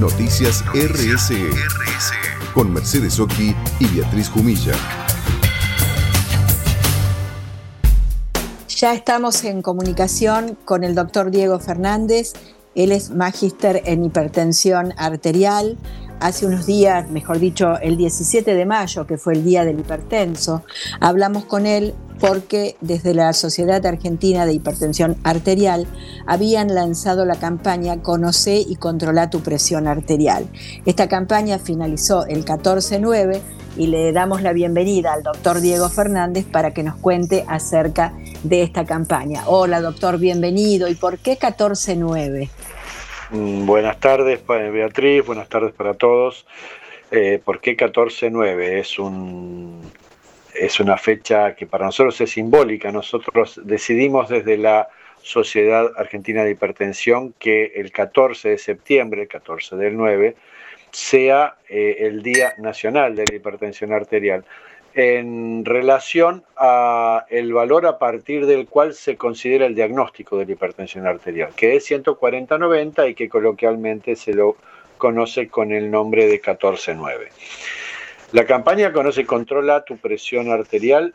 Noticias RSE, con Mercedes Oki y Beatriz Jumilla. Ya estamos en comunicación con el doctor Diego Fernández. Él es magíster en hipertensión arterial. Hace unos días, mejor dicho, el 17 de mayo, que fue el día del hipertenso, hablamos con él porque desde la Sociedad Argentina de Hipertensión Arterial habían lanzado la campaña Conoce y controla tu presión arterial. Esta campaña finalizó el 14-9 y le damos la bienvenida al doctor Diego Fernández para que nos cuente acerca de esta campaña. Hola doctor, bienvenido. ¿Y por qué 14-9? Mm, buenas tardes, Beatriz, buenas tardes para todos. Eh, ¿Por qué 14-9? Es es una fecha que para nosotros es simbólica. Nosotros decidimos desde la Sociedad Argentina de Hipertensión que el 14 de septiembre, el 14 del 9, sea eh, el Día Nacional de la Hipertensión Arterial en relación a el valor a partir del cual se considera el diagnóstico de la hipertensión arterial, que es 140-90 y que coloquialmente se lo conoce con el nombre de 14-9. La campaña Conoce y Controla tu presión arterial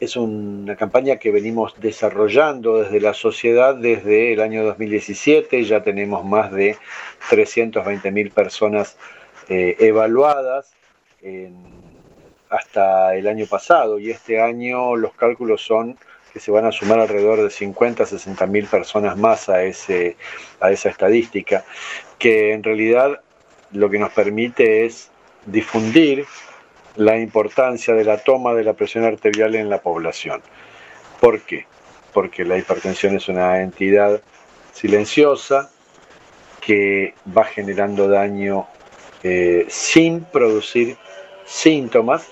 es una campaña que venimos desarrollando desde la sociedad desde el año 2017. Ya tenemos más de 320.000 personas eh, evaluadas hasta el año pasado y este año los cálculos son que se van a sumar alrededor de 50 a 60 mil personas más a, ese, a esa estadística, que en realidad lo que nos permite es difundir la importancia de la toma de la presión arterial en la población. ¿Por qué? Porque la hipertensión es una entidad silenciosa que va generando daño eh, sin producir síntomas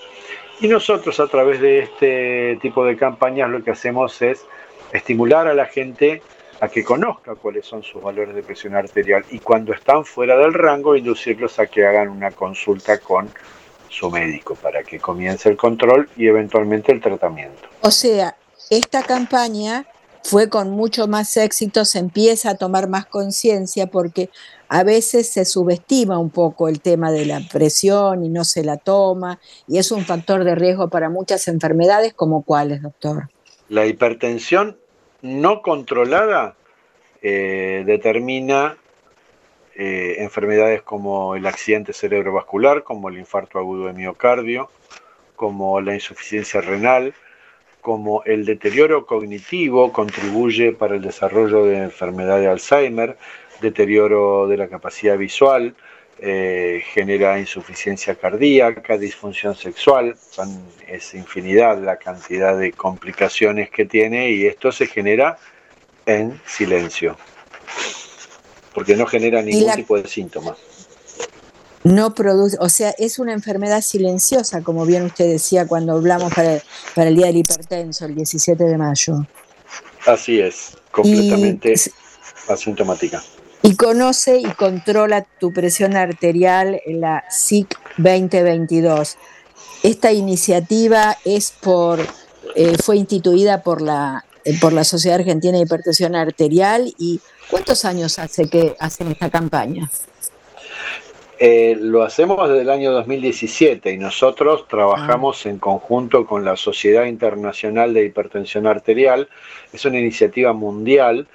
y nosotros a través de este tipo de campañas lo que hacemos es estimular a la gente a que conozca cuáles son sus valores de presión arterial y cuando están fuera del rango, inducirlos a que hagan una consulta con su médico para que comience el control y eventualmente el tratamiento. O sea, esta campaña fue con mucho más éxito, se empieza a tomar más conciencia porque a veces se subestima un poco el tema de la presión y no se la toma y es un factor de riesgo para muchas enfermedades como cuáles, doctor. La hipertensión no controlada eh, determina eh, enfermedades como el accidente cerebrovascular, como el infarto agudo de miocardio, como la insuficiencia renal, como el deterioro cognitivo contribuye para el desarrollo de enfermedad de Alzheimer, deterioro de la capacidad visual, eh, genera insuficiencia cardíaca, disfunción sexual, es infinidad la cantidad de complicaciones que tiene y esto se genera en silencio, porque no genera ningún tipo de síntoma. No produce, o sea, es una enfermedad silenciosa, como bien usted decía cuando hablamos para, para el Día del Hipertenso, el 17 de mayo. Así es, completamente asintomática y conoce y controla tu presión arterial en la SIC 2022. Esta iniciativa es por, eh, fue instituida por la, eh, por la Sociedad Argentina de Hipertensión Arterial y ¿cuántos años hace que hacen esta campaña? Eh, lo hacemos desde el año 2017 y nosotros trabajamos ah. en conjunto con la Sociedad Internacional de Hipertensión Arterial. Es una iniciativa mundial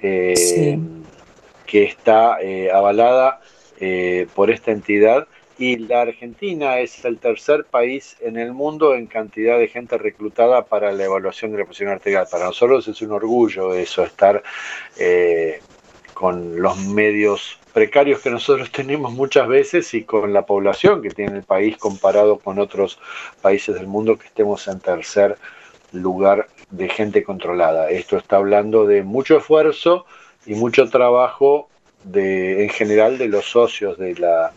sí que está eh, avalada eh, por esta entidad y la Argentina es el tercer país en el mundo en cantidad de gente reclutada para la evaluación de la presión arterial. Para nosotros es un orgullo eso, estar eh, con los medios precarios que nosotros tenemos muchas veces y con la población que tiene el país comparado con otros países del mundo que estemos en tercer lugar de gente controlada. Esto está hablando de mucho esfuerzo, y mucho trabajo de, en general de los socios de la,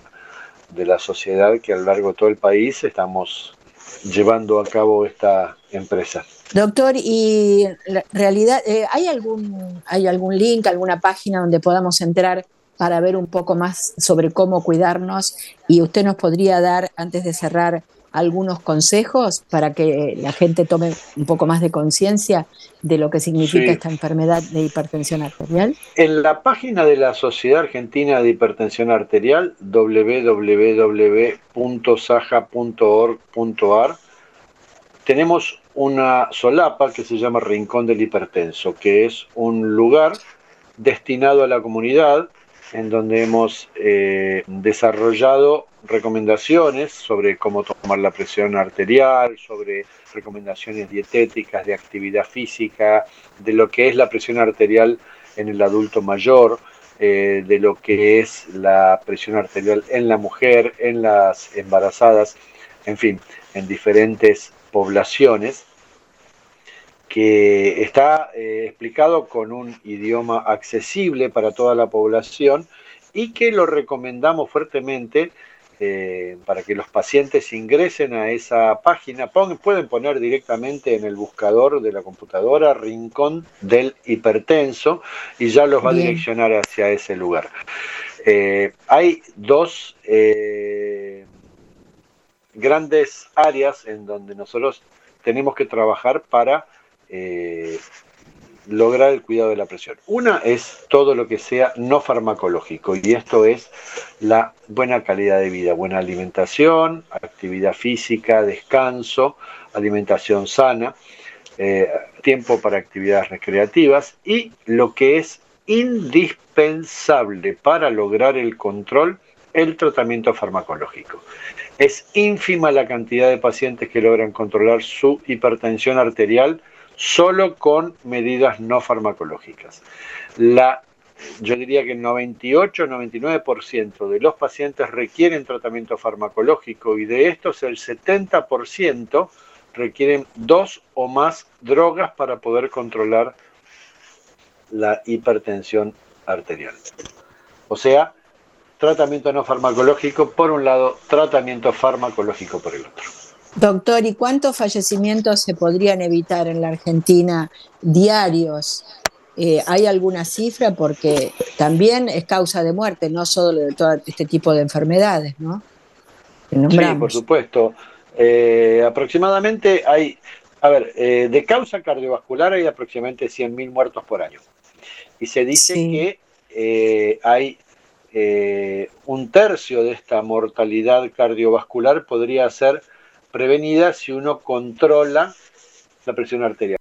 de la sociedad que a lo largo de todo el país estamos llevando a cabo esta empresa. Doctor, y la realidad, eh, ¿hay, algún, ¿hay algún link, alguna página donde podamos entrar para ver un poco más sobre cómo cuidarnos? Y usted nos podría dar, antes de cerrar algunos consejos para que la gente tome un poco más de conciencia de lo que significa esta enfermedad de hipertensión arterial? En la página de la Sociedad Argentina de Hipertensión Arterial, www.saja.org.ar, tenemos una solapa que se llama Rincón del Hipertenso, que es un lugar destinado a la comunidad en donde hemos eh, desarrollado recomendaciones sobre cómo tomar la presión arterial, sobre recomendaciones dietéticas de actividad física, de lo que es la presión arterial en el adulto mayor, eh, de lo que es la presión arterial en la mujer, en las embarazadas, en fin, en diferentes poblaciones que está eh, explicado con un idioma accesible para toda la población y que lo recomendamos fuertemente eh, para que los pacientes ingresen a esa página. pueden poner directamente en el buscador de la computadora Rincón del Hipertenso y ya los va a direccionar hacia ese lugar. Eh, hay dos grandes áreas en donde nosotros tenemos que trabajar para eh, lograr el cuidado de la presión. Una es todo lo que sea no farmacológico y esto es la buena calidad de vida, buena alimentación, actividad física, descanso, alimentación sana, eh, tiempo para actividades recreativas y lo que es indispensable para lograr el control, el tratamiento farmacológico. Es ínfima la cantidad de pacientes que logran controlar su hipertensión arterial solo con medidas no farmacológicas. La, yo diría que el 98-99% de los pacientes requieren tratamiento farmacológico y de estos el 70% requieren dos o más drogas para poder controlar la hipertensión arterial. O sea, tratamiento no farmacológico por un lado, tratamiento farmacológico por el otro. Doctor, ¿y cuántos fallecimientos se podrían evitar en la Argentina diarios? Eh, ¿Hay alguna cifra? Porque también es causa de muerte, no solo de todo este tipo de enfermedades, ¿no? Sí, por supuesto. Eh, aproximadamente hay, a ver, eh, de causa cardiovascular hay aproximadamente 100.000 muertos por año. Y se dice que hay un tercio de esta mortalidad cardiovascular podría ser prevenida si uno controla la presión arterial.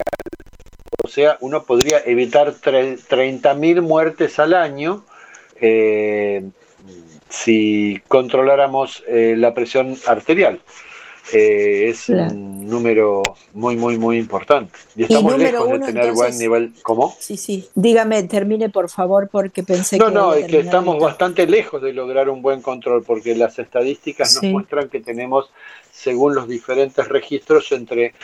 O sea, uno podría evitar 30.000 muertes al año eh, si controláramos eh, la presión arterial. Eh, es un número muy, muy, muy importante. Y estamos lejos de tener buen nivel. ¿Cómo? Sí, sí. Dígame, termine por favor, porque pensé que. No, no, es que estamos bastante lejos de lograr un buen control, porque las estadísticas nos muestran que tenemos según los diferentes registros, entre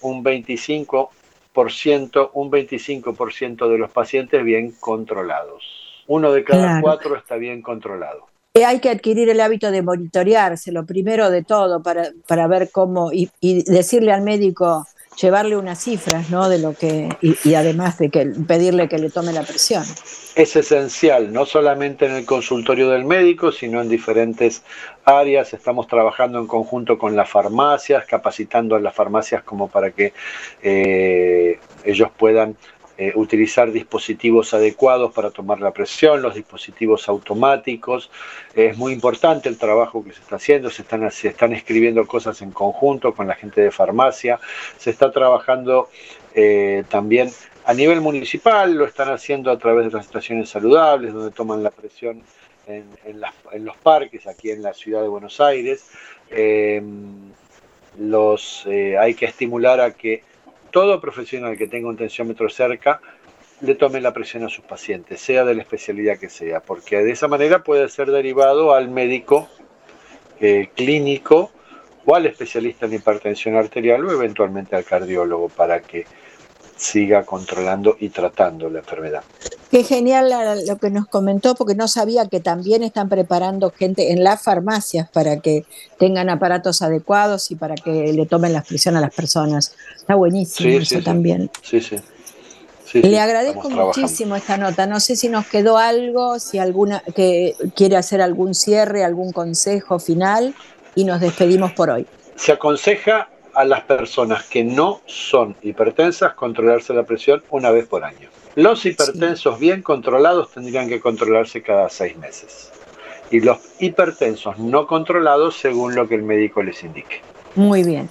un 25%, un 25% de los pacientes bien controlados. Uno de cada cuatro está bien controlado. Hay que adquirir el hábito de monitorearse, lo primero de todo, para, para ver cómo, y, y decirle al médico, llevarle unas cifras, ¿no? De lo que y, además de que pedirle que le tome la presión. Es esencial, no solamente en el consultorio del médico, sino en diferentes áreas. Estamos trabajando en conjunto con las farmacias, capacitando a las farmacias como para que eh, ellos puedan eh, utilizar dispositivos adecuados para tomar la presión, los dispositivos automáticos. es muy importante el trabajo que se está haciendo, se están, se están escribiendo cosas en conjunto con la gente de farmacia, se está trabajando eh, también a nivel municipal, lo están haciendo a través de las estaciones saludables, donde toman la presión en, en, los parques, aquí en la ciudad de Buenos Aires. Eh, los, hay que estimular a que todo profesional que tenga un tensiómetro cerca le tome la presión a sus pacientes, sea de la especialidad que sea, porque de esa manera puede ser derivado al médico eh, clínico o al especialista en hipertensión arterial o eventualmente al cardiólogo para que siga controlando y tratando la enfermedad. Qué genial lo que nos comentó, porque no sabía que también están preparando gente en las farmacias para que tengan aparatos adecuados y para que le tomen la presión a las personas. Está buenísimo eso también. Sí, sí. Le agradezco muchísimo esta nota. No sé si nos quedó algo, si alguna que quiere hacer algún cierre, algún consejo final y nos despedimos por hoy. se aconseja a las personas que no son hipertensas controlarse la presión una vez por año. Los hipertensos bien controlados tendrían que controlarse cada seis meses. Y los hipertensos no controlados según lo que el médico les indique. Muy bien.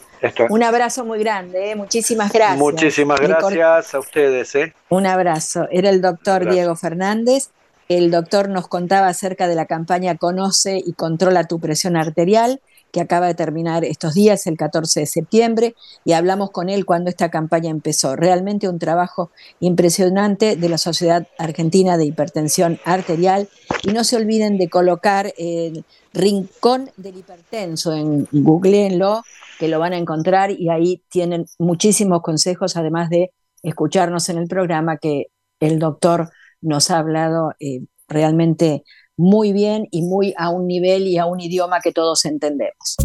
Un abrazo muy grande, ¿eh? muchísimas gracias. Muchísimas gracias a ustedes. ¿eh? Un abrazo. Era el doctor Diego Fernández. El doctor nos contaba acerca de la campaña Conoce y controla tu presión arterial que acaba de terminar estos días, el 14 de septiembre, y hablamos con él cuando esta campaña empezó. Realmente un trabajo impresionante de la Sociedad Argentina de Hipertensión Arterial. Y no se olviden de colocar el Rincón del Hipertenso en googleenlo, que lo van a encontrar y ahí tienen muchísimos consejos, además de escucharnos en el programa que el doctor nos ha hablado eh, realmente muy bien y muy a un nivel y a un idioma que todos entendemos.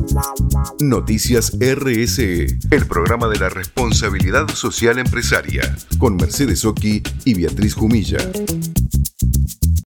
Noticias RSE, el programa de la responsabilidad social empresaria, con Mercedes Oki y Beatriz Jumilla.